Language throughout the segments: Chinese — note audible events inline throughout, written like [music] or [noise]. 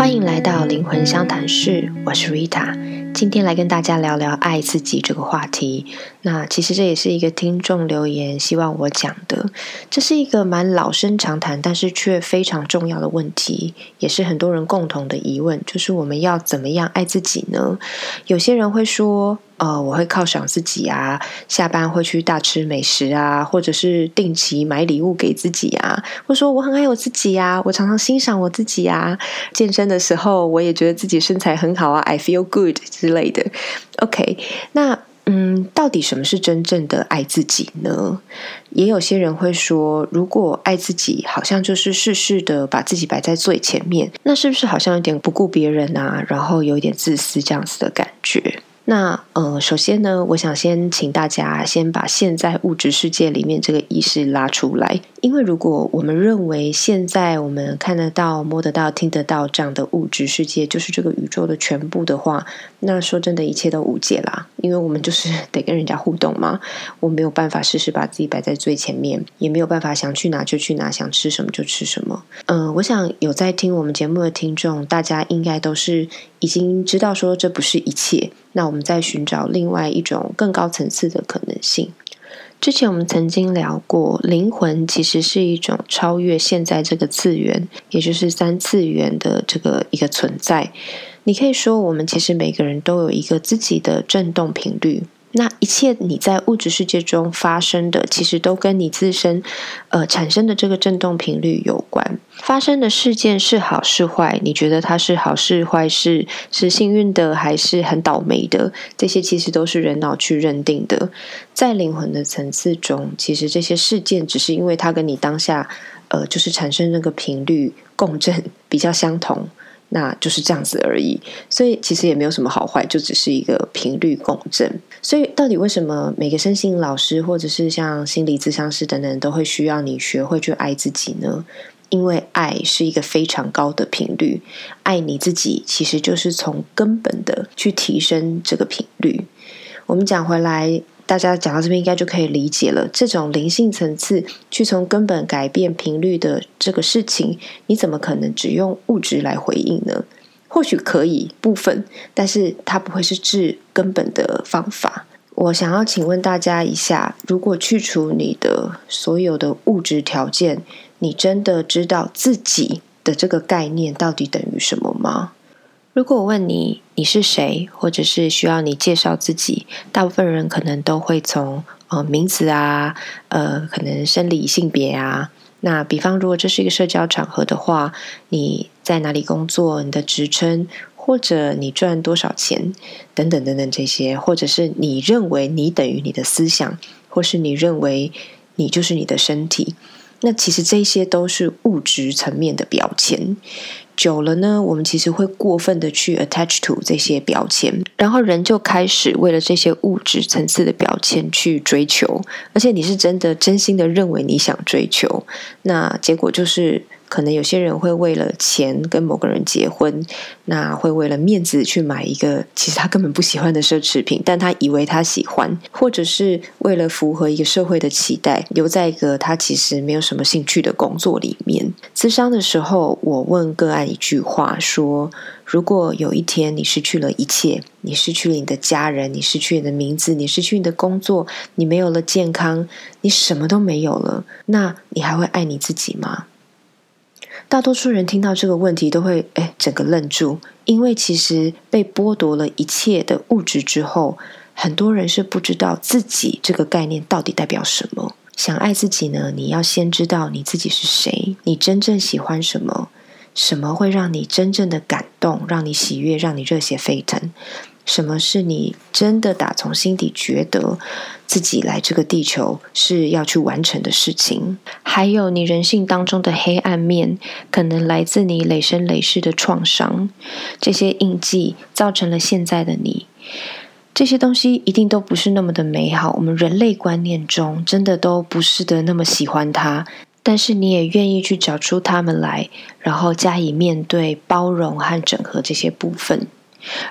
欢迎来到灵魂相谈室，我是 Rita，今天来跟大家聊聊爱自己这个话题。那其实这也是一个听众留言，希望我讲的。这是一个蛮老生常谈，但是却非常重要的问题，也是很多人共同的疑问，就是我们要怎么样爱自己呢？有些人会说。呃，我会犒赏自己啊，下班会去大吃美食啊，或者是定期买礼物给自己啊，或者说我很爱我自己呀，我常常欣赏我自己呀。健身的时候，我也觉得自己身材很好啊，I feel good 之类的。OK，那嗯，到底什么是真正的爱自己呢？也有些人会说，如果爱自己，好像就是事事的把自己摆在最前面，那是不是好像有点不顾别人啊，然后有一点自私这样子的感觉？那呃，首先呢，我想先请大家先把现在物质世界里面这个意识拉出来，因为如果我们认为现在我们看得到、摸得到、听得到这样的物质世界就是这个宇宙的全部的话，那说真的，一切都无解啦。因为我们就是 [laughs] 得跟人家互动嘛，我没有办法时时把自己摆在最前面，也没有办法想去哪就去哪，想吃什么就吃什么。嗯，我想有在听我们节目的听众，大家应该都是已经知道说这不是一切。那我们在寻找另外一种更高层次的可能性。之前我们曾经聊过，灵魂其实是一种超越现在这个次元，也就是三次元的这个一个存在。你可以说，我们其实每个人都有一个自己的振动频率。那一切你在物质世界中发生的，其实都跟你自身，呃，产生的这个振动频率有关。发生的事件是好是坏，你觉得它是好事坏事，是幸运的还是很倒霉的？这些其实都是人脑去认定的。在灵魂的层次中，其实这些事件只是因为它跟你当下，呃，就是产生那个频率共振比较相同。那就是这样子而已，所以其实也没有什么好坏，就只是一个频率共振。所以到底为什么每个身心老师或者是像心理咨商师等等都会需要你学会去爱自己呢？因为爱是一个非常高的频率，爱你自己其实就是从根本的去提升这个频率。我们讲回来。大家讲到这边，应该就可以理解了。这种灵性层次去从根本改变频率的这个事情，你怎么可能只用物质来回应呢？或许可以部分，但是它不会是治根本的方法。我想要请问大家一下：如果去除你的所有的物质条件，你真的知道自己的这个概念到底等于什么吗？如果我问你你是谁，或者是需要你介绍自己，大部分人可能都会从呃名字啊，呃可能生理性别啊。那比方如果这是一个社交场合的话，你在哪里工作，你的职称，或者你赚多少钱，等等等等这些，或者是你认为你等于你的思想，或是你认为你就是你的身体，那其实这些都是物质层面的标签。久了呢，我们其实会过分的去 attach to 这些标签，然后人就开始为了这些物质层次的标签去追求，而且你是真的真心的认为你想追求，那结果就是。可能有些人会为了钱跟某个人结婚，那会为了面子去买一个其实他根本不喜欢的奢侈品，但他以为他喜欢，或者是为了符合一个社会的期待，留在一个他其实没有什么兴趣的工作里面。咨商的时候，我问个案一句话：说如果有一天你失去了一切，你失去了你的家人，你失去你的名字，你失去你的工作，你没有了健康，你什么都没有了，那你还会爱你自己吗？大多数人听到这个问题都会哎，整个愣住，因为其实被剥夺了一切的物质之后，很多人是不知道自己这个概念到底代表什么。想爱自己呢，你要先知道你自己是谁，你真正喜欢什么，什么会让你真正的感动，让你喜悦，让你热血沸腾。什么是你真的打从心底觉得自己来这个地球是要去完成的事情？还有你人性当中的黑暗面，可能来自你累生累世的创伤，这些印记造成了现在的你。这些东西一定都不是那么的美好，我们人类观念中真的都不是的那么喜欢它。但是你也愿意去找出他们来，然后加以面对、包容和整合这些部分。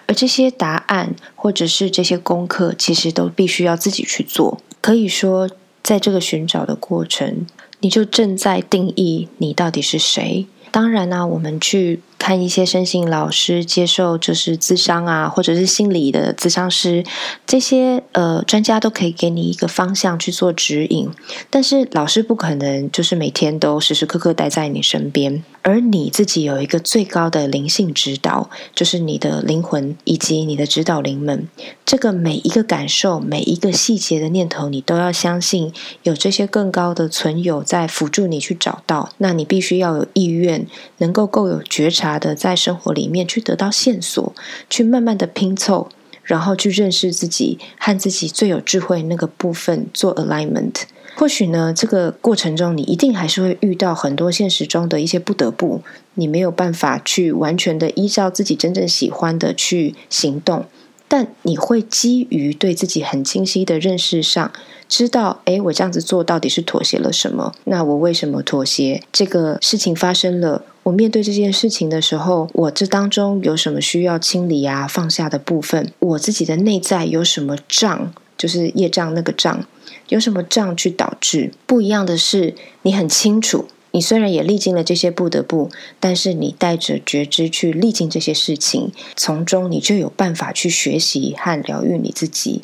而这些答案，或者是这些功课，其实都必须要自己去做。可以说，在这个寻找的过程，你就正在定义你到底是谁。当然呢，我们去看一些身心老师，接受就是咨商啊，或者是心理的咨商师，这些呃专家都可以给你一个方向去做指引。但是老师不可能就是每天都时时刻刻待在你身边，而你自己有一个最高的灵性指导，就是你的灵魂以及你的指导灵们。这个每一个感受，每一个细节的念头，你都要相信有这些更高的存有在辅助你去找到。那你必须要有意愿，能够够有觉察。的在生活里面去得到线索，去慢慢的拼凑，然后去认识自己和自己最有智慧那个部分做 alignment。或许呢，这个过程中你一定还是会遇到很多现实中的一些不得不，你没有办法去完全的依照自己真正喜欢的去行动。但你会基于对自己很清晰的认识上，知道，诶，我这样子做到底是妥协了什么？那我为什么妥协？这个事情发生了，我面对这件事情的时候，我这当中有什么需要清理啊、放下的部分？我自己的内在有什么障？就是业障那个障，有什么障去导致？不一样的是，你很清楚。你虽然也历经了这些不得不，但是你带着觉知去历经这些事情，从中你就有办法去学习和疗愈你自己。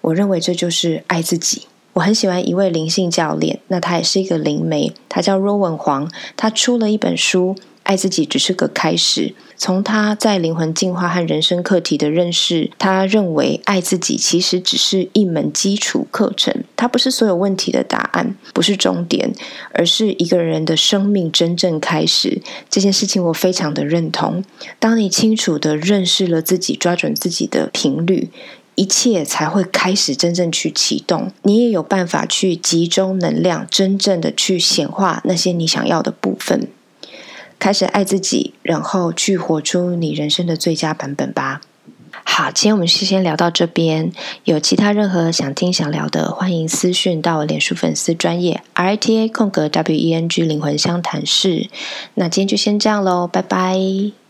我认为这就是爱自己。我很喜欢一位灵性教练，那他也是一个灵媒，他叫 Rowan 黄，他出了一本书。爱自己只是个开始。从他在灵魂进化和人生课题的认识，他认为爱自己其实只是一门基础课程，它不是所有问题的答案，不是终点，而是一个人的生命真正开始。这件事情我非常的认同。当你清楚的认识了自己，抓准自己的频率，一切才会开始真正去启动。你也有办法去集中能量，真正的去显化那些你想要的部分。开始爱自己，然后去活出你人生的最佳版本吧。好，今天我们先聊到这边。有其他任何想听想聊的，欢迎私讯到我脸书粉丝专业 R I T A 空格 W E N G 灵魂相谈室。那今天就先这样喽，拜拜。